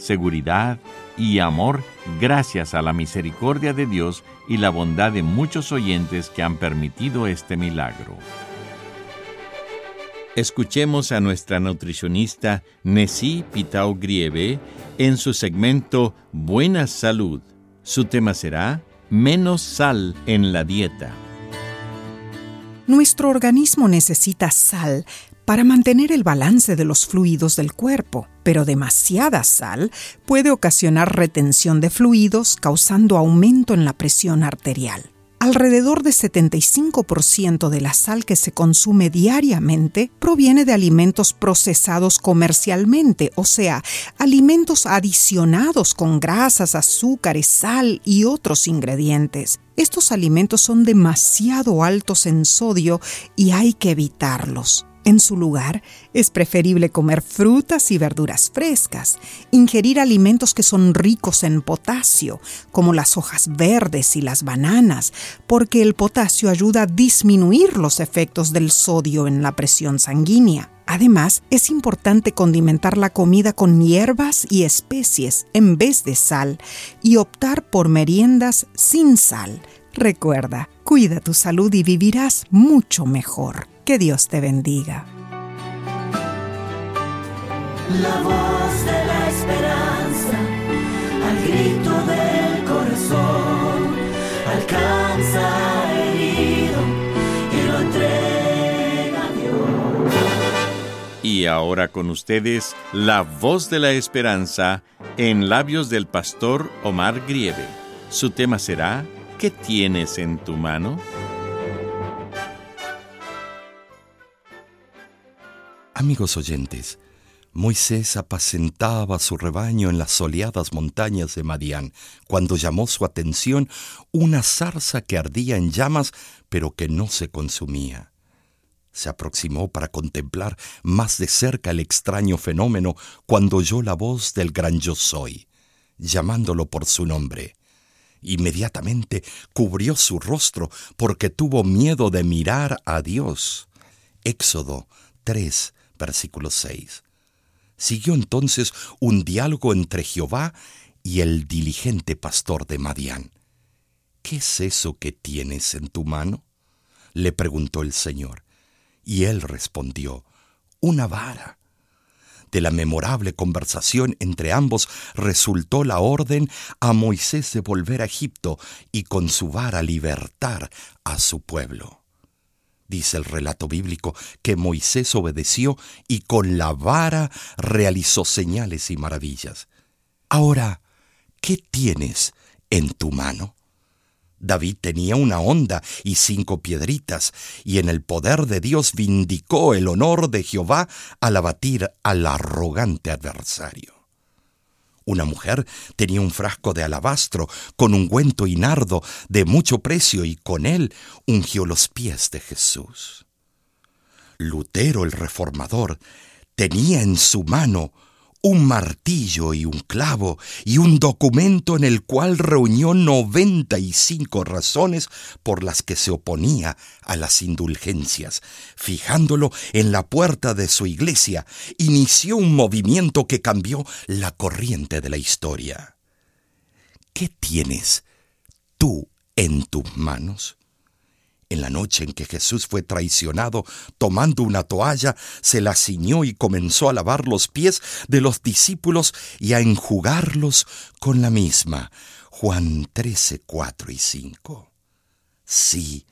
seguridad y amor gracias a la misericordia de Dios y la bondad de muchos oyentes que han permitido este milagro. Escuchemos a nuestra nutricionista Nessie Pitao Grieve en su segmento Buena Salud. Su tema será Menos sal en la dieta. Nuestro organismo necesita sal para mantener el balance de los fluidos del cuerpo, pero demasiada sal puede ocasionar retención de fluidos causando aumento en la presión arterial. Alrededor de 75% de la sal que se consume diariamente proviene de alimentos procesados comercialmente, o sea, alimentos adicionados con grasas, azúcares, sal y otros ingredientes. Estos alimentos son demasiado altos en sodio y hay que evitarlos. En su lugar, es preferible comer frutas y verduras frescas, ingerir alimentos que son ricos en potasio, como las hojas verdes y las bananas, porque el potasio ayuda a disminuir los efectos del sodio en la presión sanguínea. Además, es importante condimentar la comida con hierbas y especies en vez de sal y optar por meriendas sin sal. Recuerda, cuida tu salud y vivirás mucho mejor. Que Dios te bendiga. La voz de la esperanza, al grito del corazón, alcanza herido y lo entrega a Dios. Y ahora con ustedes, la voz de la esperanza en labios del pastor Omar Grieve. Su tema será ¿Qué tienes en tu mano? Amigos oyentes, Moisés apacentaba su rebaño en las soleadas montañas de Madián, cuando llamó su atención una zarza que ardía en llamas, pero que no se consumía. Se aproximó para contemplar más de cerca el extraño fenómeno cuando oyó la voz del gran yo soy, llamándolo por su nombre. Inmediatamente cubrió su rostro porque tuvo miedo de mirar a Dios. Éxodo 3, versículo 6. Siguió entonces un diálogo entre Jehová y el diligente pastor de Madián. ¿Qué es eso que tienes en tu mano? le preguntó el Señor. Y él respondió, una vara. De la memorable conversación entre ambos resultó la orden a Moisés de volver a Egipto y con su vara libertar a su pueblo. Dice el relato bíblico que Moisés obedeció y con la vara realizó señales y maravillas. Ahora, ¿qué tienes en tu mano? David tenía una honda y cinco piedritas, y en el poder de Dios vindicó el honor de Jehová al abatir al arrogante adversario. Una mujer tenía un frasco de alabastro con ungüento y nardo de mucho precio y con él ungió los pies de Jesús. Lutero el reformador tenía en su mano un martillo y un clavo y un documento en el cual reunió 95 razones por las que se oponía a las indulgencias. Fijándolo en la puerta de su iglesia, inició un movimiento que cambió la corriente de la historia. ¿Qué tienes tú en tus manos? En la noche en que Jesús fue traicionado, tomando una toalla, se la ciñó y comenzó a lavar los pies de los discípulos y a enjugarlos con la misma. Juan 13, 4 y 5. Sí,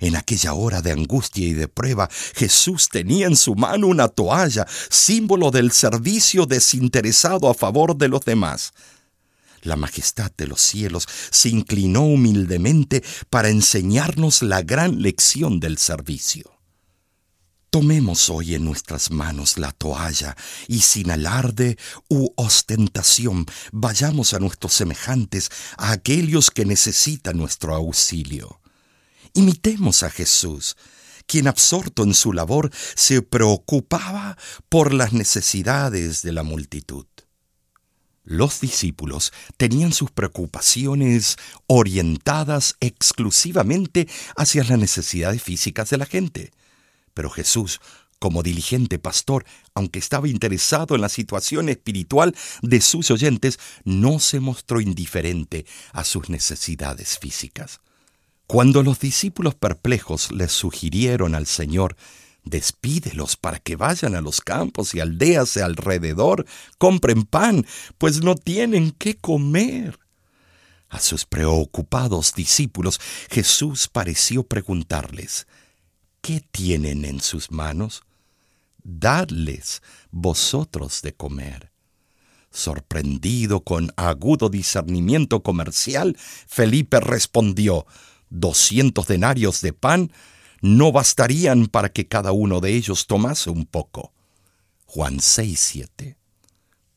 en aquella hora de angustia y de prueba, Jesús tenía en su mano una toalla, símbolo del servicio desinteresado a favor de los demás. La majestad de los cielos se inclinó humildemente para enseñarnos la gran lección del servicio. Tomemos hoy en nuestras manos la toalla y sin alarde u ostentación vayamos a nuestros semejantes, a aquellos que necesitan nuestro auxilio. Imitemos a Jesús, quien absorto en su labor se preocupaba por las necesidades de la multitud. Los discípulos tenían sus preocupaciones orientadas exclusivamente hacia las necesidades físicas de la gente. Pero Jesús, como diligente pastor, aunque estaba interesado en la situación espiritual de sus oyentes, no se mostró indiferente a sus necesidades físicas. Cuando los discípulos perplejos les sugirieron al Señor, despídelos para que vayan a los campos y aldeas de alrededor, compren pan, pues no tienen qué comer. A sus preocupados discípulos Jesús pareció preguntarles, ¿qué tienen en sus manos? Dadles vosotros de comer. Sorprendido con agudo discernimiento comercial, Felipe respondió, doscientos denarios de pan no bastarían para que cada uno de ellos tomase un poco. Juan 6, 7.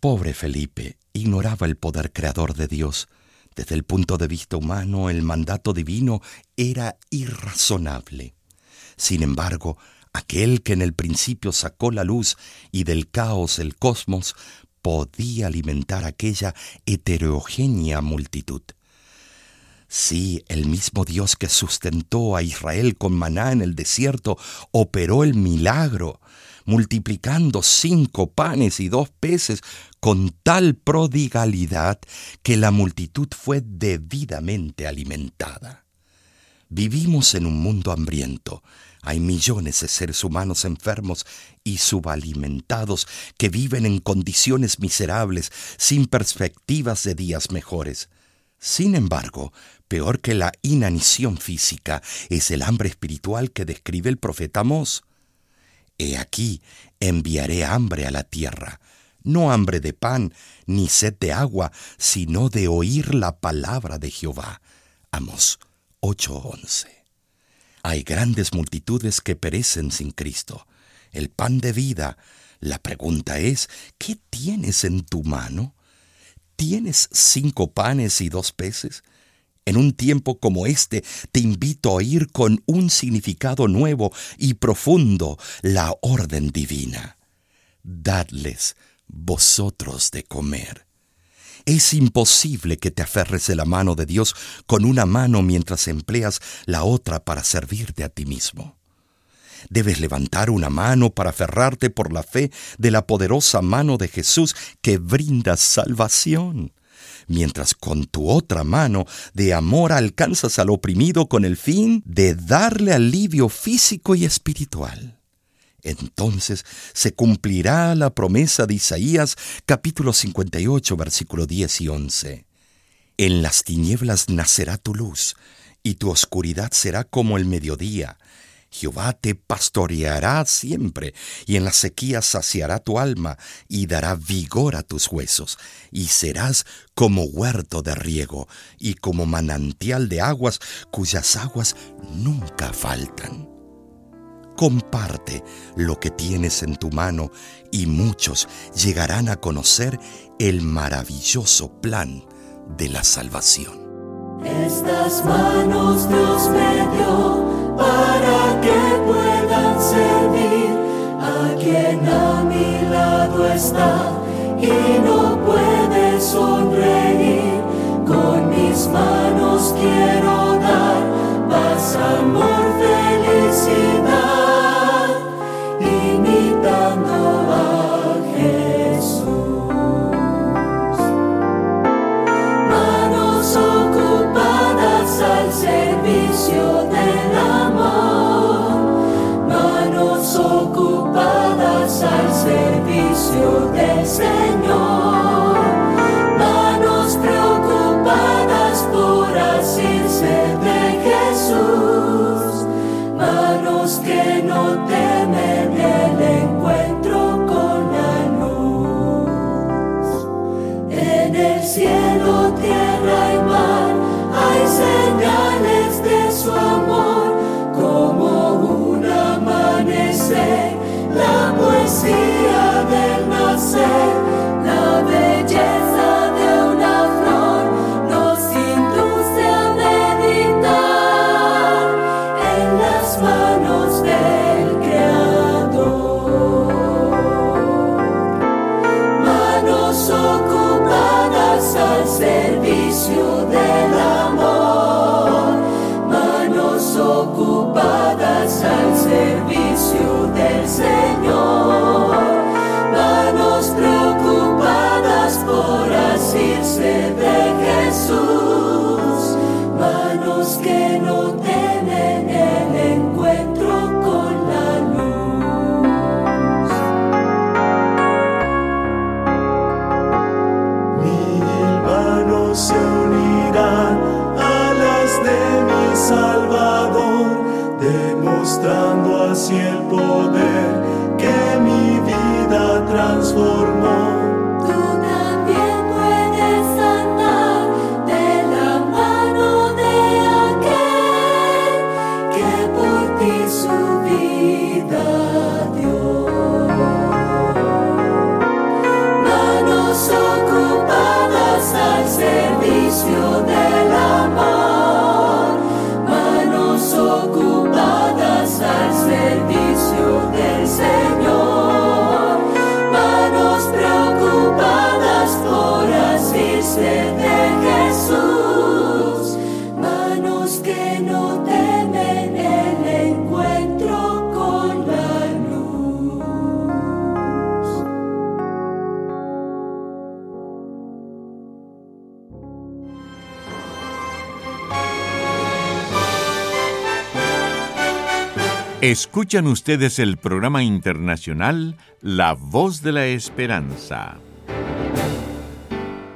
Pobre Felipe ignoraba el poder creador de Dios. Desde el punto de vista humano, el mandato divino era irrazonable. Sin embargo, aquel que en el principio sacó la luz y del caos el cosmos, podía alimentar aquella heterogénea multitud. Sí, el mismo Dios que sustentó a Israel con maná en el desierto operó el milagro, multiplicando cinco panes y dos peces con tal prodigalidad que la multitud fue debidamente alimentada. Vivimos en un mundo hambriento. Hay millones de seres humanos enfermos y subalimentados que viven en condiciones miserables, sin perspectivas de días mejores. Sin embargo, peor que la inanición física es el hambre espiritual que describe el profeta Amós. He aquí, enviaré hambre a la tierra, no hambre de pan, ni sed de agua, sino de oír la palabra de Jehová. Amos 8:11. Hay grandes multitudes que perecen sin Cristo. El pan de vida. La pregunta es, ¿qué tienes en tu mano? ¿Tienes cinco panes y dos peces? En un tiempo como este, te invito a oír con un significado nuevo y profundo la orden divina. Dadles vosotros de comer. Es imposible que te aferres de la mano de Dios con una mano mientras empleas la otra para servirte a ti mismo. Debes levantar una mano para aferrarte por la fe de la poderosa mano de Jesús que brinda salvación, mientras con tu otra mano de amor alcanzas al oprimido con el fin de darle alivio físico y espiritual. Entonces se cumplirá la promesa de Isaías capítulo 58 versículo 10 y 11. En las tinieblas nacerá tu luz, y tu oscuridad será como el mediodía Jehová te pastoreará siempre, y en la sequía saciará tu alma, y dará vigor a tus huesos, y serás como huerto de riego, y como manantial de aguas, cuyas aguas nunca faltan. Comparte lo que tienes en tu mano, y muchos llegarán a conocer el maravilloso plan de la salvación. Estas manos Dios me dio para que puedan servir a quien a mi lado está y no puede sonreír. Con mis manos quiero dar paz, amor, felicidad, servicio del Señor, manos preocupadas por asirse de Jesús, manos que no temen el encuentro con la luz. En el cielo, tierra Escuchan ustedes el programa internacional La Voz de la Esperanza.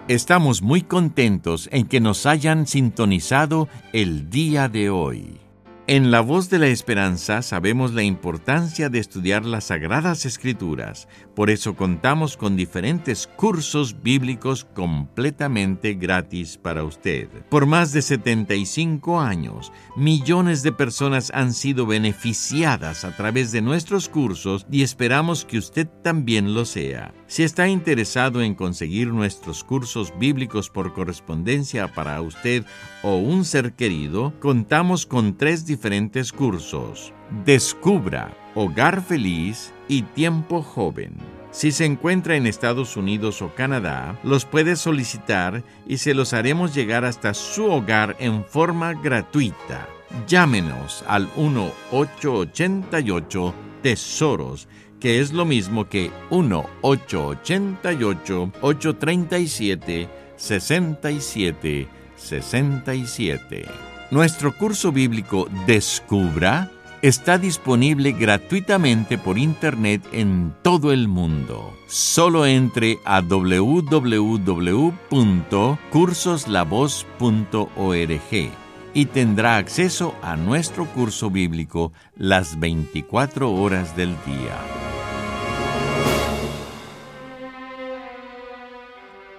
Estamos muy contentos en que nos hayan sintonizado el día de hoy. En La Voz de la Esperanza sabemos la importancia de estudiar las Sagradas Escrituras, por eso contamos con diferentes cursos bíblicos completamente gratis para usted. Por más de 75 años, millones de personas han sido beneficiadas a través de nuestros cursos y esperamos que usted también lo sea. Si está interesado en conseguir nuestros cursos bíblicos por correspondencia para usted o un ser querido, contamos con tres diferentes cursos. Descubra, Hogar Feliz y Tiempo Joven. Si se encuentra en Estados Unidos o Canadá, los puede solicitar y se los haremos llegar hasta su hogar en forma gratuita. Llámenos al 1-888 Tesoros que es lo mismo que 1-888-837-6767. Nuestro curso bíblico Descubra está disponible gratuitamente por Internet en todo el mundo. Solo entre a www.cursoslavoz.org y tendrá acceso a nuestro curso bíblico las 24 horas del día.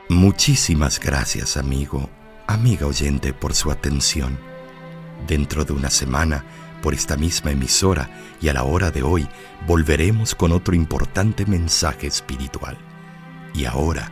Muchísimas gracias, amigo, amiga oyente, por su atención. Dentro de una semana, por esta misma emisora y a la hora de hoy, volveremos con otro importante mensaje espiritual. Y ahora,